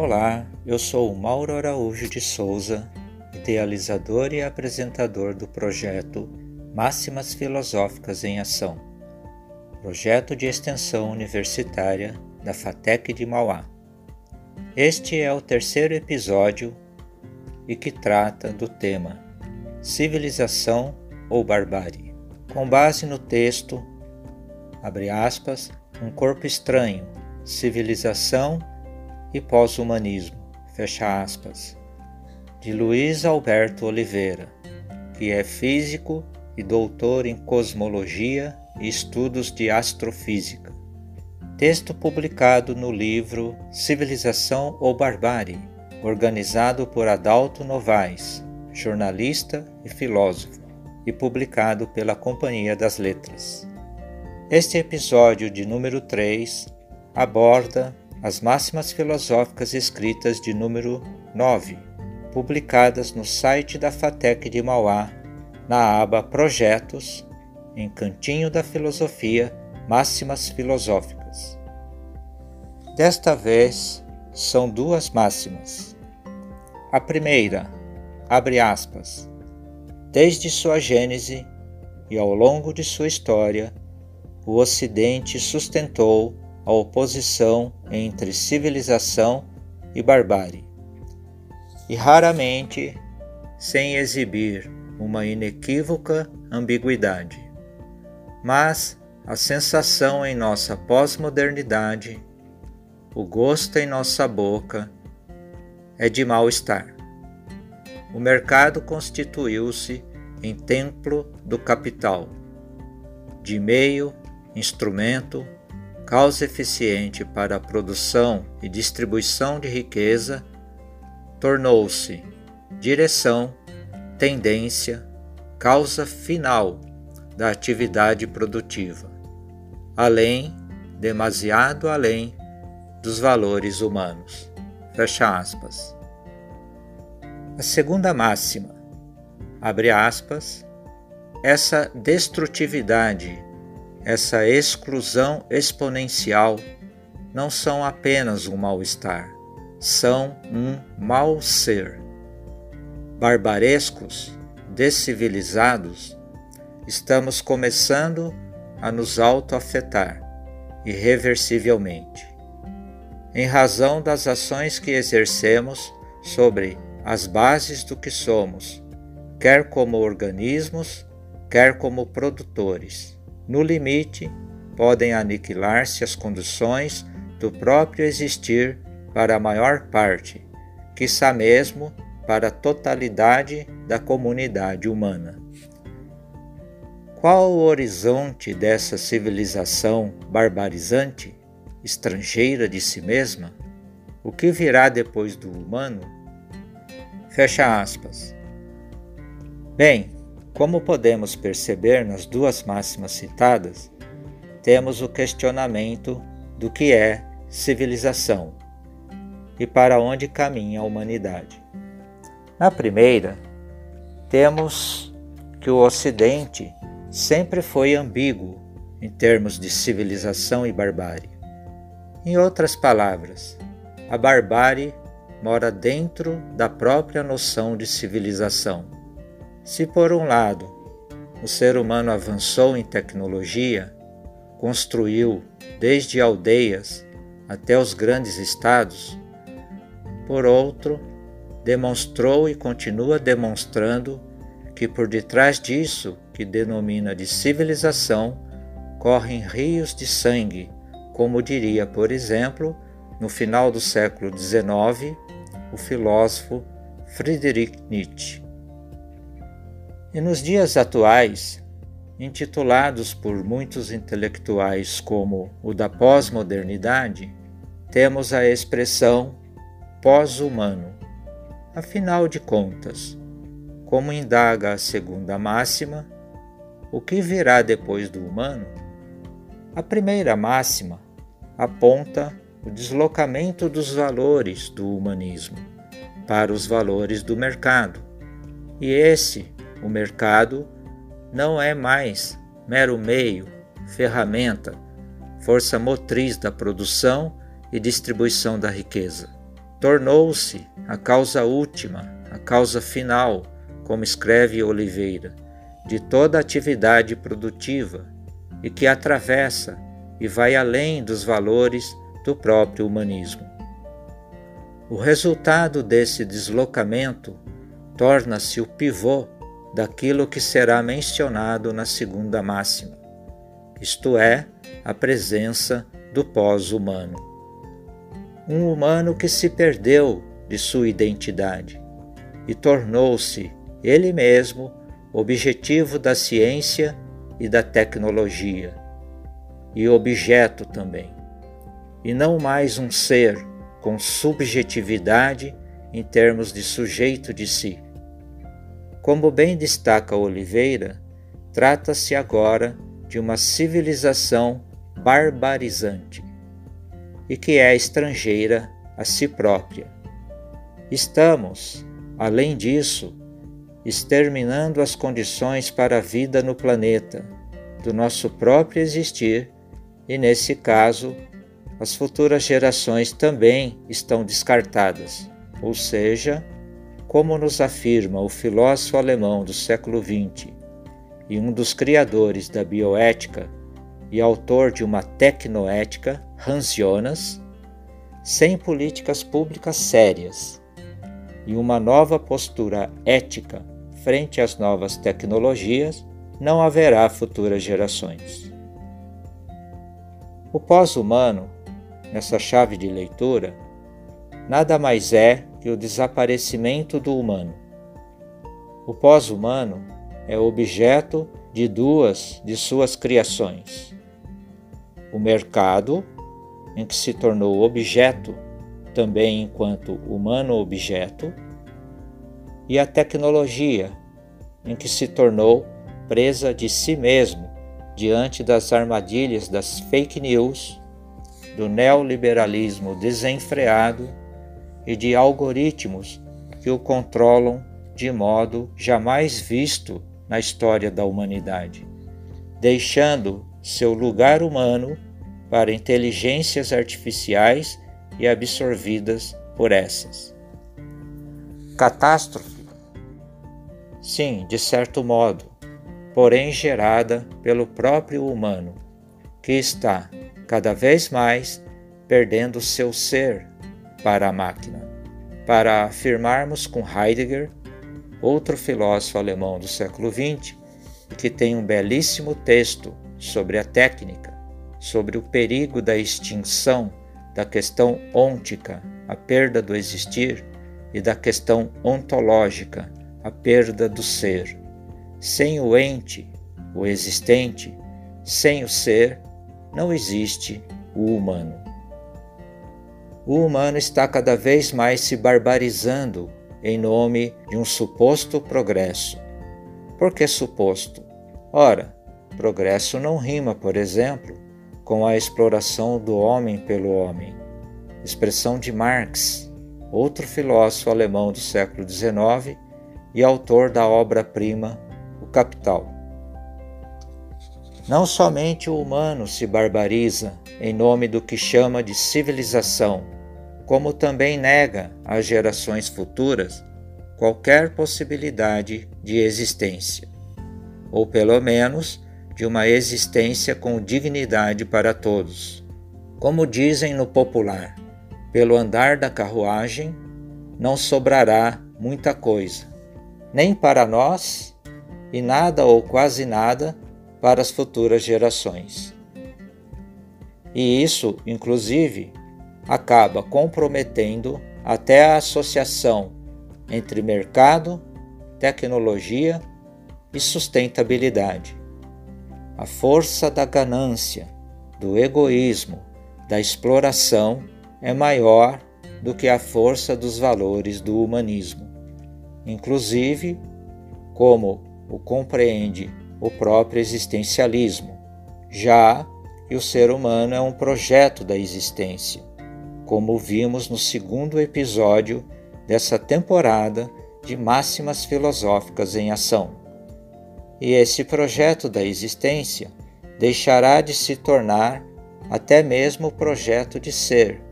Olá, eu sou o Mauro Araújo de Souza, idealizador e apresentador do projeto Máximas Filosóficas em Ação, projeto de extensão universitária da FATEC de Mauá. Este é o terceiro episódio e que trata do tema Civilização ou Barbárie, com base no texto, abre aspas, Um Corpo Estranho, Civilização e Pós-Humanismo, fecha aspas, de Luiz Alberto Oliveira, que é físico e doutor em cosmologia e estudos de astrofísica. Texto publicado no livro Civilização ou Barbárie, organizado por Adalto Novaes, jornalista e filósofo, e publicado pela Companhia das Letras. Este episódio de número 3 aborda as máximas filosóficas escritas de número 9, publicadas no site da FATEC de Mauá, na aba Projetos, em Cantinho da Filosofia Máximas Filosóficas. Desta vez, são duas máximas. A primeira, abre aspas, desde sua gênese e ao longo de sua história, o Ocidente sustentou a oposição entre civilização e barbárie, e raramente sem exibir uma inequívoca ambiguidade. Mas a sensação em nossa pós-modernidade, o gosto em nossa boca, é de mal-estar. O mercado constituiu-se em templo do capital, de meio, instrumento, causa eficiente para a produção e distribuição de riqueza, tornou-se direção, tendência, causa final da atividade produtiva, além, demasiado além, dos valores humanos. Fecha aspas. A segunda máxima, abre aspas, essa destrutividade essa exclusão exponencial não são apenas um mal-estar, são um mal-ser. Barbarescos, descivilizados, estamos começando a nos auto-afetar irreversivelmente, em razão das ações que exercemos sobre as bases do que somos, quer como organismos, quer como produtores no limite, podem aniquilar-se as condições do próprio existir para a maior parte, quiçá mesmo para a totalidade da comunidade humana. Qual o horizonte dessa civilização barbarizante, estrangeira de si mesma? O que virá depois do humano? Fecha aspas. Bem, como podemos perceber nas duas máximas citadas, temos o questionamento do que é civilização e para onde caminha a humanidade. Na primeira, temos que o Ocidente sempre foi ambíguo em termos de civilização e barbárie. Em outras palavras, a barbárie mora dentro da própria noção de civilização se, por um lado, o ser humano avançou em tecnologia, construiu desde aldeias até os grandes estados, por outro, demonstrou e continua demonstrando que por detrás disso, que denomina de civilização, correm rios de sangue, como diria, por exemplo, no final do século XIX, o filósofo Friedrich Nietzsche. E nos dias atuais, intitulados por muitos intelectuais como o da pós-modernidade, temos a expressão pós-humano. Afinal de contas, como indaga a segunda máxima, o que virá depois do humano? A primeira máxima aponta o deslocamento dos valores do humanismo para os valores do mercado, e esse o mercado não é mais mero meio, ferramenta, força motriz da produção e distribuição da riqueza. tornou-se a causa última, a causa final, como escreve Oliveira, de toda atividade produtiva e que atravessa e vai além dos valores do próprio humanismo. O resultado desse deslocamento torna-se o pivô daquilo que será mencionado na segunda máxima, isto é, a presença do pós-humano. Um humano que se perdeu de sua identidade e tornou-se ele mesmo objetivo da ciência e da tecnologia, e objeto também, e não mais um ser com subjetividade em termos de sujeito de si. Como bem destaca Oliveira, trata-se agora de uma civilização barbarizante e que é estrangeira a si própria. Estamos, além disso, exterminando as condições para a vida no planeta, do nosso próprio existir, e nesse caso, as futuras gerações também estão descartadas, ou seja, como nos afirma o filósofo alemão do século XX e um dos criadores da bioética e autor de uma tecnoética, Hans Jonas, sem políticas públicas sérias e uma nova postura ética frente às novas tecnologias, não haverá futuras gerações. O pós-humano, nessa chave de leitura, nada mais é que o desaparecimento do humano. O pós-humano é objeto de duas de suas criações: o mercado, em que se tornou objeto também enquanto humano-objeto, e a tecnologia, em que se tornou presa de si mesmo diante das armadilhas das fake news, do neoliberalismo desenfreado e de algoritmos que o controlam de modo jamais visto na história da humanidade, deixando seu lugar humano para inteligências artificiais e absorvidas por essas. Catástrofe? Sim, de certo modo, porém gerada pelo próprio humano, que está cada vez mais perdendo seu ser para a máquina. Para afirmarmos com Heidegger, outro filósofo alemão do século XX, que tem um belíssimo texto sobre a técnica, sobre o perigo da extinção da questão ôntica, a perda do existir, e da questão ontológica, a perda do ser. Sem o ente, o existente, sem o ser, não existe o humano o humano está cada vez mais se barbarizando em nome de um suposto progresso. Por que suposto? Ora, progresso não rima, por exemplo, com a exploração do homem pelo homem. Expressão de Marx, outro filósofo alemão do século XIX e autor da obra-prima O Capital. Não somente o humano se barbariza em nome do que chama de civilização, como também nega às gerações futuras qualquer possibilidade de existência, ou pelo menos de uma existência com dignidade para todos. Como dizem no popular, pelo andar da carruagem não sobrará muita coisa, nem para nós e nada ou quase nada para as futuras gerações. E isso, inclusive, acaba comprometendo até a associação entre mercado, tecnologia e sustentabilidade. A força da ganância, do egoísmo, da exploração é maior do que a força dos valores do humanismo, inclusive como o compreende o próprio existencialismo, já que o ser humano é um projeto da existência como vimos no segundo episódio dessa temporada de Máximas Filosóficas em Ação. E esse projeto da existência deixará de se tornar até mesmo projeto de ser,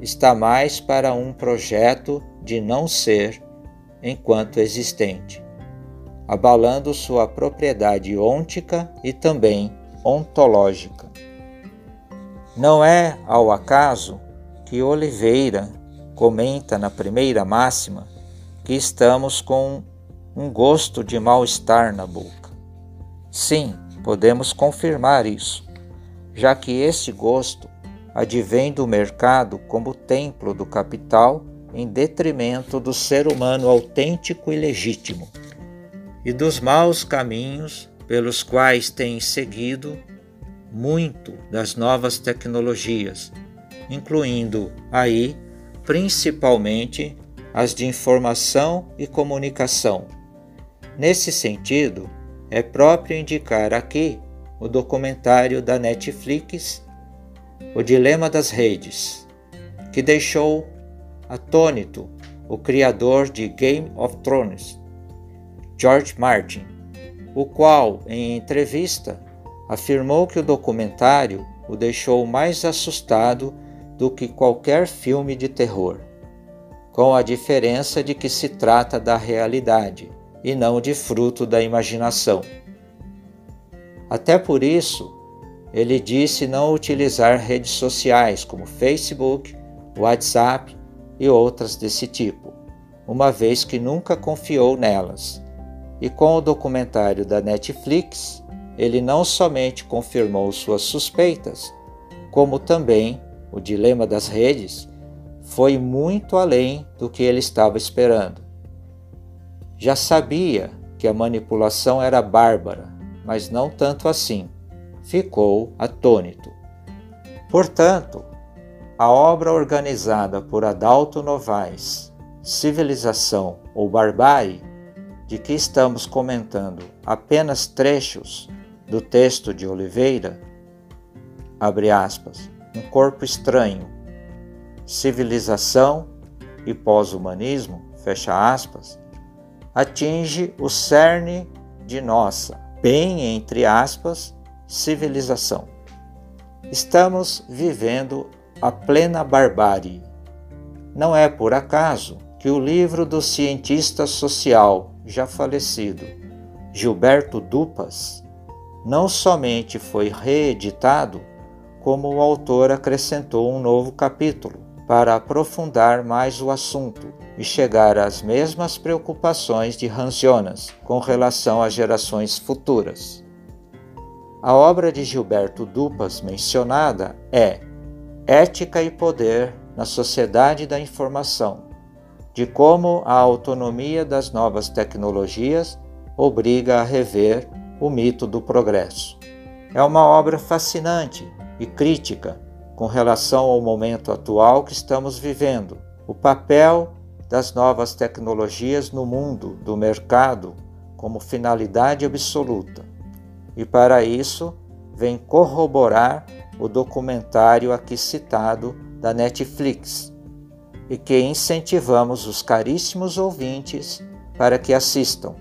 está mais para um projeto de não ser enquanto existente, abalando sua propriedade ôntica e também ontológica. Não é ao acaso que Oliveira comenta na primeira máxima que estamos com um gosto de mal-estar na boca. Sim, podemos confirmar isso, já que esse gosto advém do mercado como templo do capital em detrimento do ser humano autêntico e legítimo, e dos maus caminhos pelos quais tem seguido muito das novas tecnologias, incluindo aí principalmente as de informação e comunicação. Nesse sentido, é próprio indicar aqui o documentário da Netflix o Dilema das Redes, que deixou atônito o criador de Game of Thrones, George Martin, o qual, em entrevista, afirmou que o documentário o deixou mais assustado do que qualquer filme de terror, com a diferença de que se trata da realidade e não de fruto da imaginação. Até por isso, ele disse não utilizar redes sociais como Facebook, WhatsApp e outras desse tipo, uma vez que nunca confiou nelas. E com o documentário da Netflix, ele não somente confirmou suas suspeitas, como também o dilema das redes foi muito além do que ele estava esperando. Já sabia que a manipulação era bárbara, mas não tanto assim ficou atônito. Portanto, a obra organizada por Adalto Novaes, Civilização ou Barbárie, de que estamos comentando apenas trechos do texto de Oliveira, abre aspas, um corpo estranho, civilização e pós-humanismo, fecha aspas, atinge o cerne de nossa, bem entre aspas, civilização. Estamos vivendo a plena barbárie. Não é por acaso que o livro do cientista social já falecido, Gilberto Dupas, não somente foi reeditado, como o autor acrescentou um novo capítulo para aprofundar mais o assunto e chegar às mesmas preocupações de Hans Jonas com relação às gerações futuras. A obra de Gilberto Dupas mencionada é Ética e Poder na Sociedade da Informação, de como a autonomia das novas tecnologias obriga a rever o mito do progresso. É uma obra fascinante e crítica com relação ao momento atual que estamos vivendo, o papel das novas tecnologias no mundo do mercado como finalidade absoluta. E para isso vem corroborar o documentário aqui citado da Netflix e que incentivamos os caríssimos ouvintes para que assistam.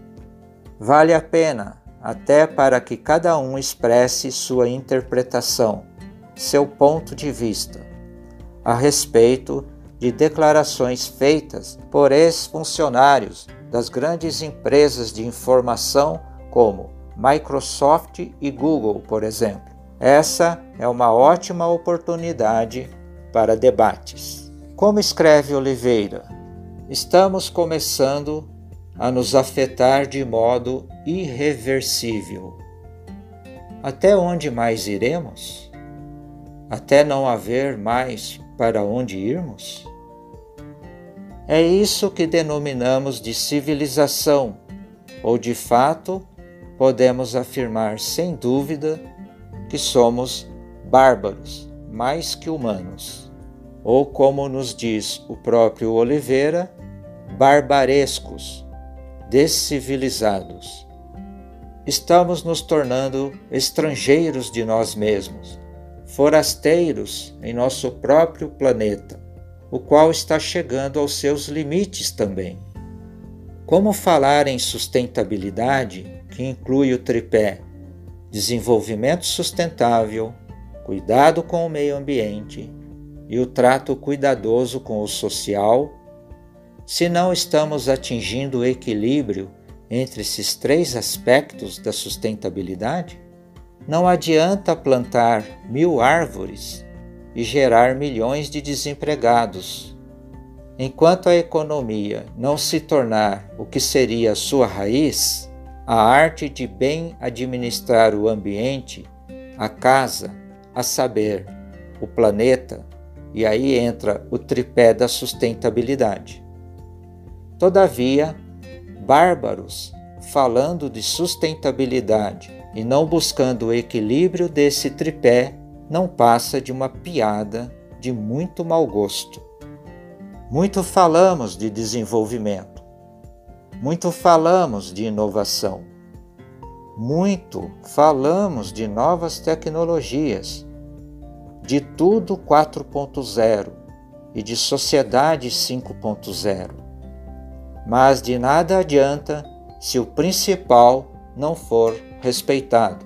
Vale a pena, até para que cada um expresse sua interpretação, seu ponto de vista, a respeito de declarações feitas por ex-funcionários das grandes empresas de informação como Microsoft e Google, por exemplo. Essa é uma ótima oportunidade para debates. Como escreve Oliveira, estamos começando a nos afetar de modo irreversível. Até onde mais iremos? Até não haver mais para onde irmos? É isso que denominamos de civilização, ou de fato podemos afirmar sem dúvida que somos bárbaros mais que humanos, ou como nos diz o próprio Oliveira, barbarescos, descivilizados. Estamos nos tornando estrangeiros de nós mesmos, forasteiros em nosso próprio planeta, o qual está chegando aos seus limites também. Como falar em sustentabilidade que inclui o tripé desenvolvimento sustentável, cuidado com o meio ambiente, e o trato cuidadoso com o social, se não estamos atingindo o equilíbrio entre esses três aspectos da sustentabilidade, não adianta plantar mil árvores e gerar milhões de desempregados. Enquanto a economia não se tornar o que seria sua raiz, a arte de bem administrar o ambiente, a casa, a saber, o planeta, e aí entra o tripé da sustentabilidade. Todavia, bárbaros, falando de sustentabilidade e não buscando o equilíbrio desse tripé, não passa de uma piada de muito mau gosto. Muito falamos de desenvolvimento, muito falamos de inovação, muito falamos de novas tecnologias, de tudo 4.0 e de sociedade 5.0. Mas de nada adianta se o principal não for respeitado,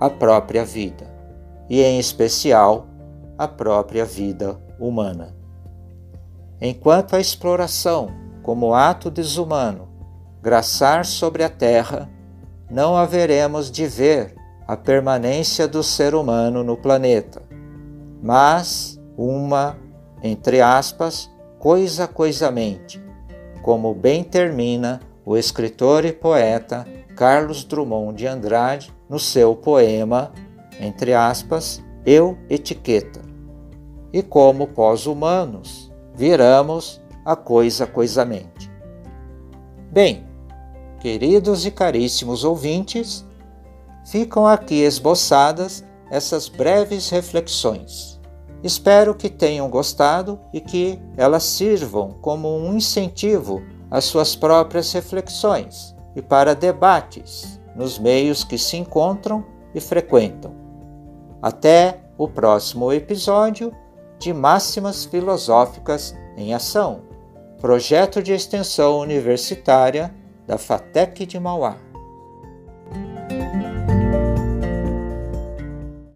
a própria vida, e em especial a própria vida humana. Enquanto a exploração, como ato desumano, graçar sobre a terra, não haveremos de ver a permanência do ser humano no planeta, mas uma, entre aspas, coisa coisamente, como bem termina o escritor e poeta Carlos Drummond de Andrade no seu poema, entre aspas, Eu Etiqueta. E como pós-humanos, viramos a coisa coisamente. Bem, queridos e caríssimos ouvintes, ficam aqui esboçadas essas breves reflexões. Espero que tenham gostado e que elas sirvam como um incentivo às suas próprias reflexões e para debates nos meios que se encontram e frequentam. Até o próximo episódio de Máximas Filosóficas em Ação, projeto de extensão universitária da FATEC de Mauá.